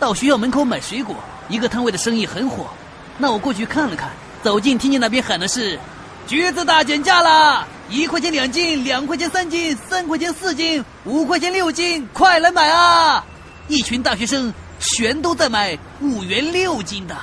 到学校门口买水果，一个摊位的生意很火。那我过去看了看，走近听见那边喊的是橘子大减价啦，一块钱两斤，两块钱三斤，三块钱四斤，五块钱六斤，快来买啊！一群大学生全都在买，五元六斤的。